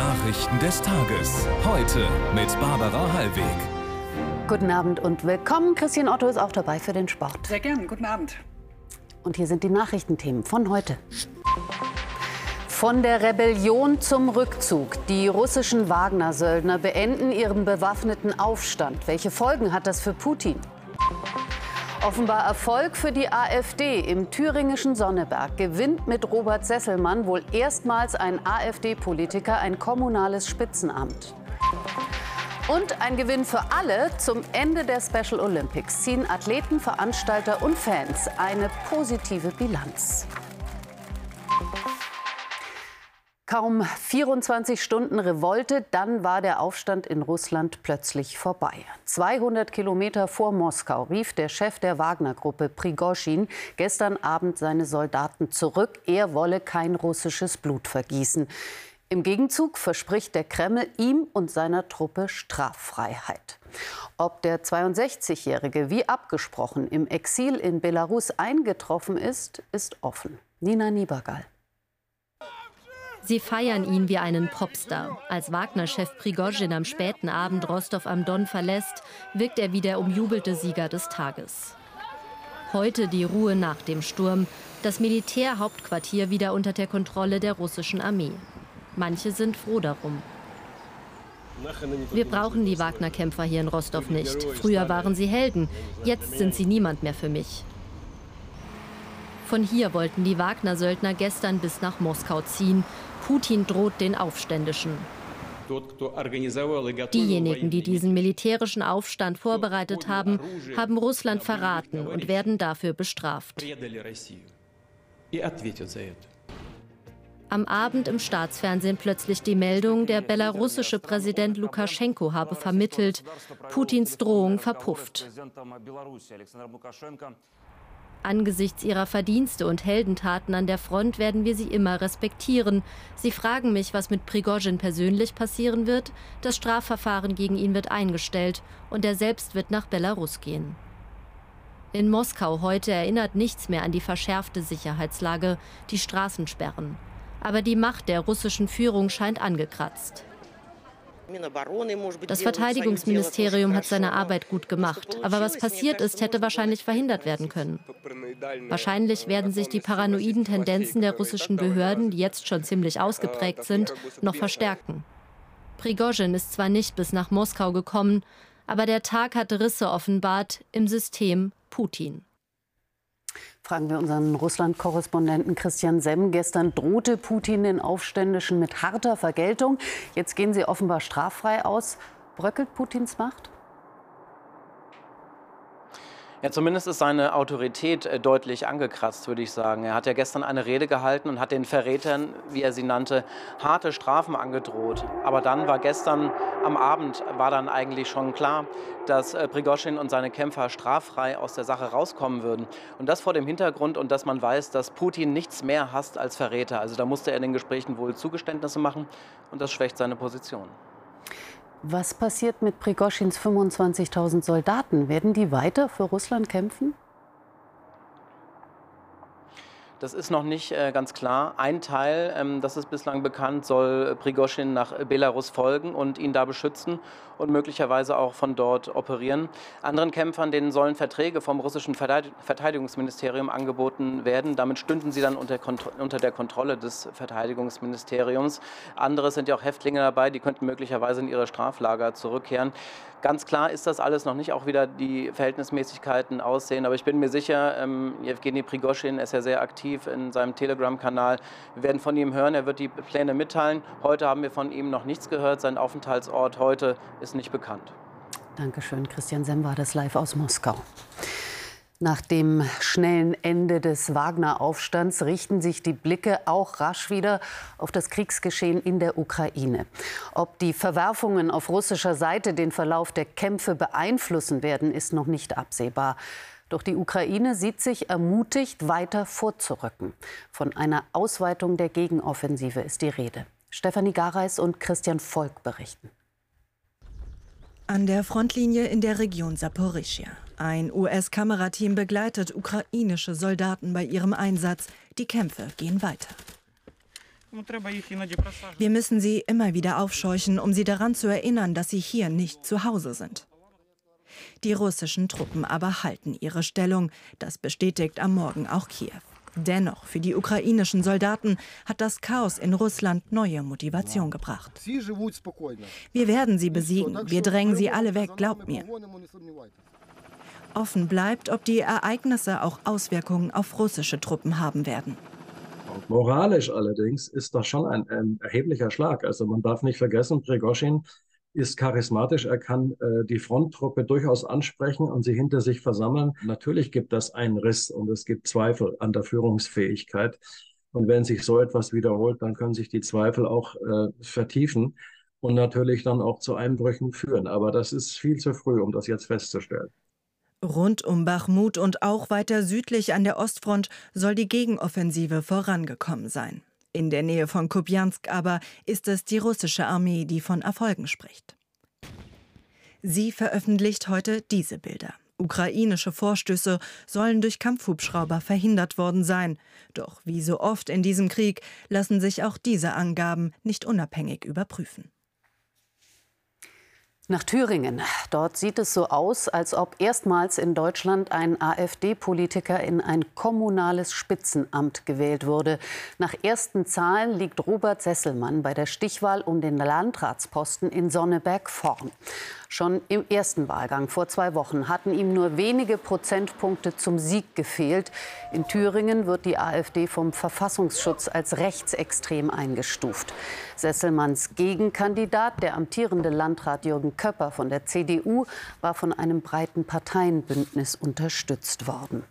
Nachrichten des Tages. Heute mit Barbara Hallweg. Guten Abend und willkommen. Christian Otto ist auch dabei für den Sport. Sehr gern. Guten Abend. Und hier sind die Nachrichtenthemen von heute. Von der Rebellion zum Rückzug. Die russischen Wagner-Söldner beenden ihren bewaffneten Aufstand. Welche Folgen hat das für Putin? Offenbar Erfolg für die AfD im thüringischen Sonneberg. Gewinnt mit Robert Sesselmann wohl erstmals ein AfD-Politiker ein kommunales Spitzenamt. Und ein Gewinn für alle. Zum Ende der Special Olympics ziehen Athleten, Veranstalter und Fans eine positive Bilanz. Kaum 24 Stunden Revolte, dann war der Aufstand in Russland plötzlich vorbei. 200 Kilometer vor Moskau rief der Chef der Wagner-Gruppe Prigoschin gestern Abend seine Soldaten zurück. Er wolle kein russisches Blut vergießen. Im Gegenzug verspricht der Kreml ihm und seiner Truppe Straffreiheit. Ob der 62-Jährige wie abgesprochen im Exil in Belarus eingetroffen ist, ist offen. Nina Niebergall. Sie feiern ihn wie einen Popstar. Als Wagner-Chef Prigozhin am späten Abend Rostov am Don verlässt, wirkt er wie der umjubelte Sieger des Tages. Heute die Ruhe nach dem Sturm, das Militärhauptquartier wieder unter der Kontrolle der russischen Armee. Manche sind froh darum. Wir brauchen die Wagner-Kämpfer hier in Rostov nicht. Früher waren sie Helden, jetzt sind sie niemand mehr für mich. Von hier wollten die Wagner-Söldner gestern bis nach Moskau ziehen. Putin droht den Aufständischen. Diejenigen, die diesen militärischen Aufstand vorbereitet haben, haben Russland verraten und werden dafür bestraft. Am Abend im Staatsfernsehen plötzlich die Meldung, der belarussische Präsident Lukaschenko habe vermittelt, Putins Drohung verpufft. Angesichts ihrer Verdienste und Heldentaten an der Front werden wir sie immer respektieren. Sie fragen mich, was mit Prigozhin persönlich passieren wird. Das Strafverfahren gegen ihn wird eingestellt und er selbst wird nach Belarus gehen. In Moskau heute erinnert nichts mehr an die verschärfte Sicherheitslage, die Straßensperren. Aber die Macht der russischen Führung scheint angekratzt. Das Verteidigungsministerium hat seine Arbeit gut gemacht. Aber was passiert ist, hätte wahrscheinlich verhindert werden können. Wahrscheinlich werden sich die paranoiden Tendenzen der russischen Behörden, die jetzt schon ziemlich ausgeprägt sind, noch verstärken. Prigozhin ist zwar nicht bis nach Moskau gekommen, aber der Tag hat Risse offenbart im System Putin. Fragen wir unseren Russland-Korrespondenten Christian Semm. Gestern drohte Putin den Aufständischen mit harter Vergeltung. Jetzt gehen sie offenbar straffrei aus. Bröckelt Putins Macht? Ja, zumindest ist seine Autorität äh, deutlich angekratzt, würde ich sagen. Er hat ja gestern eine Rede gehalten und hat den Verrätern, wie er sie nannte, harte Strafen angedroht. Aber dann war gestern am Abend war dann eigentlich schon klar, dass äh, Prigoschin und seine Kämpfer straffrei aus der Sache rauskommen würden. Und das vor dem Hintergrund und dass man weiß, dass Putin nichts mehr hasst als Verräter. Also da musste er in den Gesprächen wohl Zugeständnisse machen und das schwächt seine Position. Was passiert mit Prigoschins 25.000 Soldaten? Werden die weiter für Russland kämpfen? Das ist noch nicht äh, ganz klar. Ein Teil, ähm, das ist bislang bekannt, soll Prigoschin nach Belarus folgen und ihn da beschützen und möglicherweise auch von dort operieren. Anderen Kämpfern, denen sollen Verträge vom russischen Verteidigungsministerium angeboten werden. Damit stünden sie dann unter, unter der Kontrolle des Verteidigungsministeriums. Andere sind ja auch Häftlinge dabei, die könnten möglicherweise in ihre Straflager zurückkehren. Ganz klar ist das alles noch nicht, auch wieder die Verhältnismäßigkeiten aussehen. Aber ich bin mir sicher, ähm, Evgeny Prigoschin ist ja sehr aktiv in seinem Telegram-Kanal. Wir werden von ihm hören, er wird die Pläne mitteilen. Heute haben wir von ihm noch nichts gehört. Sein Aufenthaltsort heute ist nicht bekannt. Dankeschön, Christian Sem war das live aus Moskau. Nach dem schnellen Ende des Wagner-Aufstands richten sich die Blicke auch rasch wieder auf das Kriegsgeschehen in der Ukraine. Ob die Verwerfungen auf russischer Seite den Verlauf der Kämpfe beeinflussen werden, ist noch nicht absehbar. Doch die Ukraine sieht sich ermutigt, weiter vorzurücken. Von einer Ausweitung der Gegenoffensive ist die Rede. Stefanie Gareis und Christian Volk berichten. An der Frontlinie in der Region Saporischia. Ein US-Kamerateam begleitet ukrainische Soldaten bei ihrem Einsatz. Die Kämpfe gehen weiter. Wir müssen sie immer wieder aufscheuchen, um sie daran zu erinnern, dass sie hier nicht zu Hause sind. Die russischen Truppen aber halten ihre Stellung. Das bestätigt am Morgen auch Kiew. Dennoch, für die ukrainischen Soldaten hat das Chaos in Russland neue Motivation gebracht. Wir werden sie besiegen. Wir drängen sie alle weg, glaubt mir. Offen bleibt, ob die Ereignisse auch Auswirkungen auf russische Truppen haben werden. Moralisch allerdings ist das schon ein, ein erheblicher Schlag. Also man darf nicht vergessen, Prigozhin ist charismatisch, er kann äh, die Fronttruppe durchaus ansprechen und sie hinter sich versammeln. Natürlich gibt das einen Riss und es gibt Zweifel an der Führungsfähigkeit. Und wenn sich so etwas wiederholt, dann können sich die Zweifel auch äh, vertiefen und natürlich dann auch zu Einbrüchen führen. Aber das ist viel zu früh, um das jetzt festzustellen. Rund um Bachmut und auch weiter südlich an der Ostfront soll die Gegenoffensive vorangekommen sein. In der Nähe von Kupiansk aber ist es die russische Armee, die von Erfolgen spricht. Sie veröffentlicht heute diese Bilder. Ukrainische Vorstöße sollen durch Kampfhubschrauber verhindert worden sein. Doch wie so oft in diesem Krieg lassen sich auch diese Angaben nicht unabhängig überprüfen. Nach Thüringen. Dort sieht es so aus, als ob erstmals in Deutschland ein AfD-Politiker in ein kommunales Spitzenamt gewählt wurde. Nach ersten Zahlen liegt Robert Sesselmann bei der Stichwahl um den Landratsposten in Sonneberg vorn. Schon im ersten Wahlgang vor zwei Wochen hatten ihm nur wenige Prozentpunkte zum Sieg gefehlt. In Thüringen wird die AfD vom Verfassungsschutz als rechtsextrem eingestuft. Sesselmanns Gegenkandidat, der amtierende Landrat Jürgen Köpper von der CDU, war von einem breiten Parteienbündnis unterstützt worden.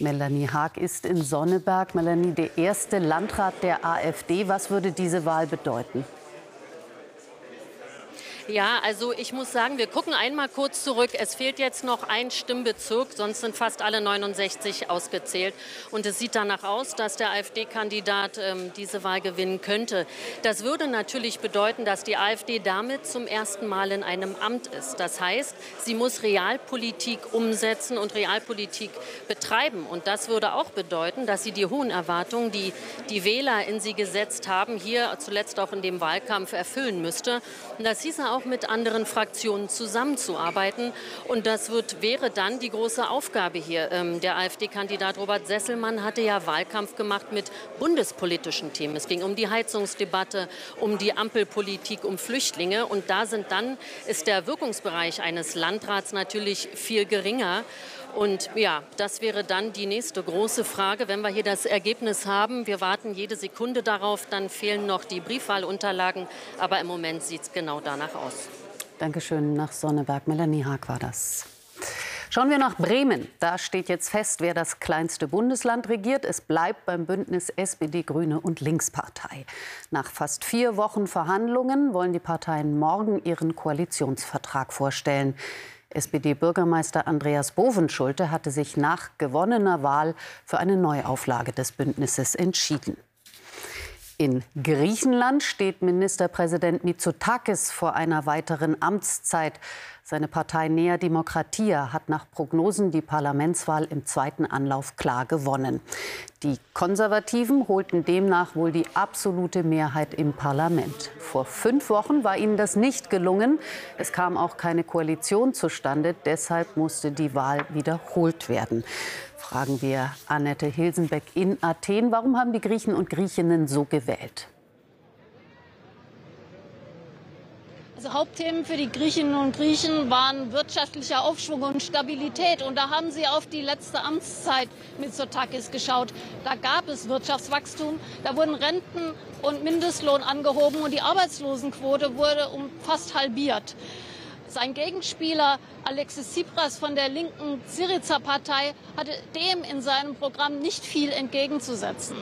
Melanie Haag ist in Sonneberg. Melanie, der erste Landrat der AfD. Was würde diese Wahl bedeuten? Ja, also ich muss sagen, wir gucken einmal kurz zurück. Es fehlt jetzt noch ein Stimmbezirk, sonst sind fast alle 69 ausgezählt. Und es sieht danach aus, dass der AfD-Kandidat ähm, diese Wahl gewinnen könnte. Das würde natürlich bedeuten, dass die AfD damit zum ersten Mal in einem Amt ist. Das heißt, sie muss Realpolitik umsetzen und Realpolitik betreiben. Und das würde auch bedeuten, dass sie die hohen Erwartungen, die die Wähler in sie gesetzt haben, hier zuletzt auch in dem Wahlkampf erfüllen müsste. Und das auch mit anderen Fraktionen zusammenzuarbeiten. Und das wird, wäre dann die große Aufgabe hier. Ähm, der AfD-Kandidat Robert Sesselmann hatte ja Wahlkampf gemacht mit bundespolitischen Themen. Es ging um die Heizungsdebatte, um die Ampelpolitik, um Flüchtlinge. Und da sind dann, ist der Wirkungsbereich eines Landrats natürlich viel geringer. Und ja, das wäre dann die nächste große Frage, wenn wir hier das Ergebnis haben. Wir warten jede Sekunde darauf, dann fehlen noch die Briefwahlunterlagen. Aber im Moment sieht es genau danach aus. Dankeschön nach Sonneberg. Melanie Haag war das. Schauen wir nach Bremen. Da steht jetzt fest, wer das kleinste Bundesland regiert. Es bleibt beim Bündnis SPD, Grüne und Linkspartei. Nach fast vier Wochen Verhandlungen wollen die Parteien morgen ihren Koalitionsvertrag vorstellen. SPD-Bürgermeister Andreas Bovenschulte hatte sich nach gewonnener Wahl für eine Neuauflage des Bündnisses entschieden. In Griechenland steht Ministerpräsident Mitsotakis vor einer weiteren Amtszeit. Seine Partei Nea Demokratia hat nach Prognosen die Parlamentswahl im zweiten Anlauf klar gewonnen. Die Konservativen holten demnach wohl die absolute Mehrheit im Parlament. Vor fünf Wochen war ihnen das nicht gelungen. Es kam auch keine Koalition zustande. Deshalb musste die Wahl wiederholt werden. Fragen wir Annette Hilsenbeck in Athen. Warum haben die Griechen und Griechinnen so gewählt? Also Hauptthemen für die Griechinnen und Griechen waren wirtschaftlicher Aufschwung und Stabilität. Und da haben sie auf die letzte Amtszeit Mitsotakis geschaut. Da gab es Wirtschaftswachstum, da wurden Renten und Mindestlohn angehoben und die Arbeitslosenquote wurde um fast halbiert. Sein Gegenspieler Alexis Tsipras von der linken Syriza-Partei hatte dem in seinem Programm nicht viel entgegenzusetzen.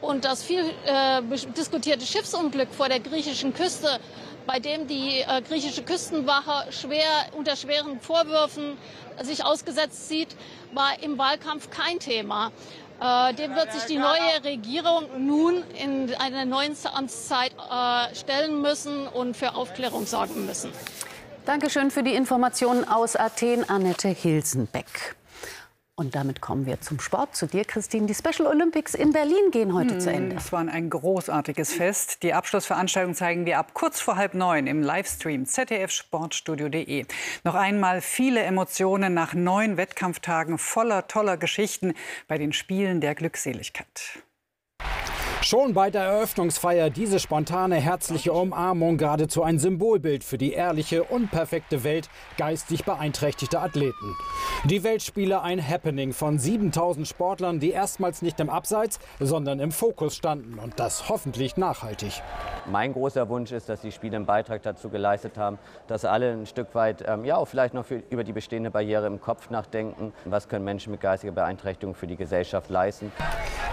Und das viel äh, diskutierte Schiffsunglück vor der griechischen Küste bei dem die äh, griechische Küstenwache schwer, unter schweren Vorwürfen sich ausgesetzt sieht, war im Wahlkampf kein Thema. Äh, dem wird sich die neue Regierung nun in einer neuen Amtszeit äh, stellen müssen und für Aufklärung sorgen müssen. Dankeschön für die Informationen aus Athen, Annette Hilsenbeck. Und damit kommen wir zum Sport. Zu dir, Christine. Die Special Olympics in Berlin gehen heute hm, zu Ende. Es war ein großartiges Fest. Die Abschlussveranstaltung zeigen wir ab kurz vor halb neun im Livestream zdfsportstudio.de. Noch einmal viele Emotionen nach neun Wettkampftagen voller toller Geschichten bei den Spielen der Glückseligkeit. Schon bei der Eröffnungsfeier diese spontane herzliche Umarmung geradezu ein Symbolbild für die ehrliche, unperfekte Welt geistig beeinträchtigter Athleten. Die Weltspiele ein Happening von 7000 Sportlern, die erstmals nicht im Abseits, sondern im Fokus standen und das hoffentlich nachhaltig. Mein großer Wunsch ist, dass die Spiele einen Beitrag dazu geleistet haben, dass alle ein Stück weit, ähm, ja, auch vielleicht noch für, über die bestehende Barriere im Kopf nachdenken. Was können Menschen mit geistiger Beeinträchtigung für die Gesellschaft leisten?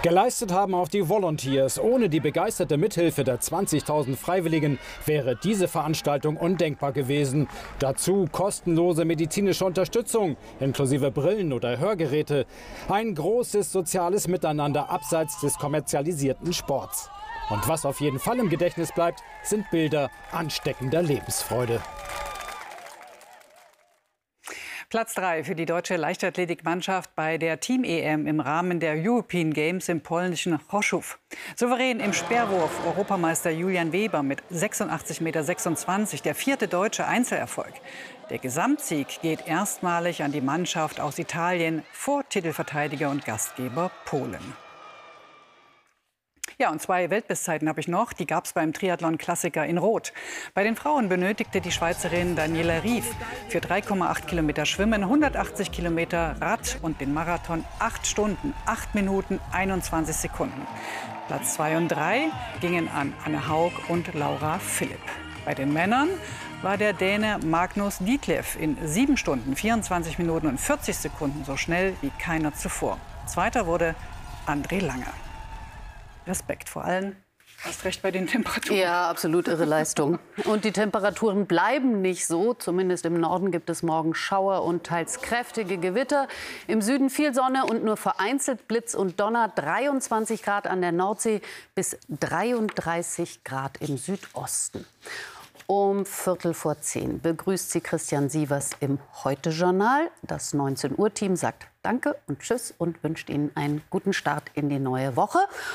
Geleistet haben auch die Volunteers. Ohne die begeisterte Mithilfe der 20.000 Freiwilligen wäre diese Veranstaltung undenkbar gewesen. Dazu kostenlose medizinische Unterstützung, inklusive Brillen oder Hörgeräte. Ein großes soziales Miteinander abseits des kommerzialisierten Sports. Und was auf jeden Fall im Gedächtnis bleibt, sind Bilder ansteckender Lebensfreude. Platz 3 für die deutsche Leichtathletikmannschaft bei der Team-EM im Rahmen der European Games im polnischen Chorzów. Souverän im Speerwurf Europameister Julian Weber mit 86,26 Meter, der vierte deutsche Einzelerfolg. Der Gesamtsieg geht erstmalig an die Mannschaft aus Italien vor Titelverteidiger und Gastgeber Polen. Ja, und zwei Weltbestzeiten habe ich noch. Die gab es beim Triathlon-Klassiker in Rot. Bei den Frauen benötigte die Schweizerin Daniela Rief für 3,8 Kilometer Schwimmen, 180 Kilometer Rad und den Marathon 8 Stunden, 8 Minuten, 21 Sekunden. Platz 2 und 3 gingen an Anne Haug und Laura Philipp. Bei den Männern war der Däne Magnus Dietlev in 7 Stunden, 24 Minuten und 40 Sekunden so schnell wie keiner zuvor. Zweiter wurde André Langer. Respekt vor allem. Hast recht bei den Temperaturen. Ja, absolut irre Leistung. Und die Temperaturen bleiben nicht so. Zumindest im Norden gibt es morgen Schauer und teils kräftige Gewitter. Im Süden viel Sonne und nur vereinzelt Blitz und Donner. 23 Grad an der Nordsee bis 33 Grad im Südosten. Um Viertel vor zehn begrüßt sie Christian Sievers im Heute-Journal. Das 19-Uhr-Team sagt Danke und Tschüss und wünscht Ihnen einen guten Start in die neue Woche.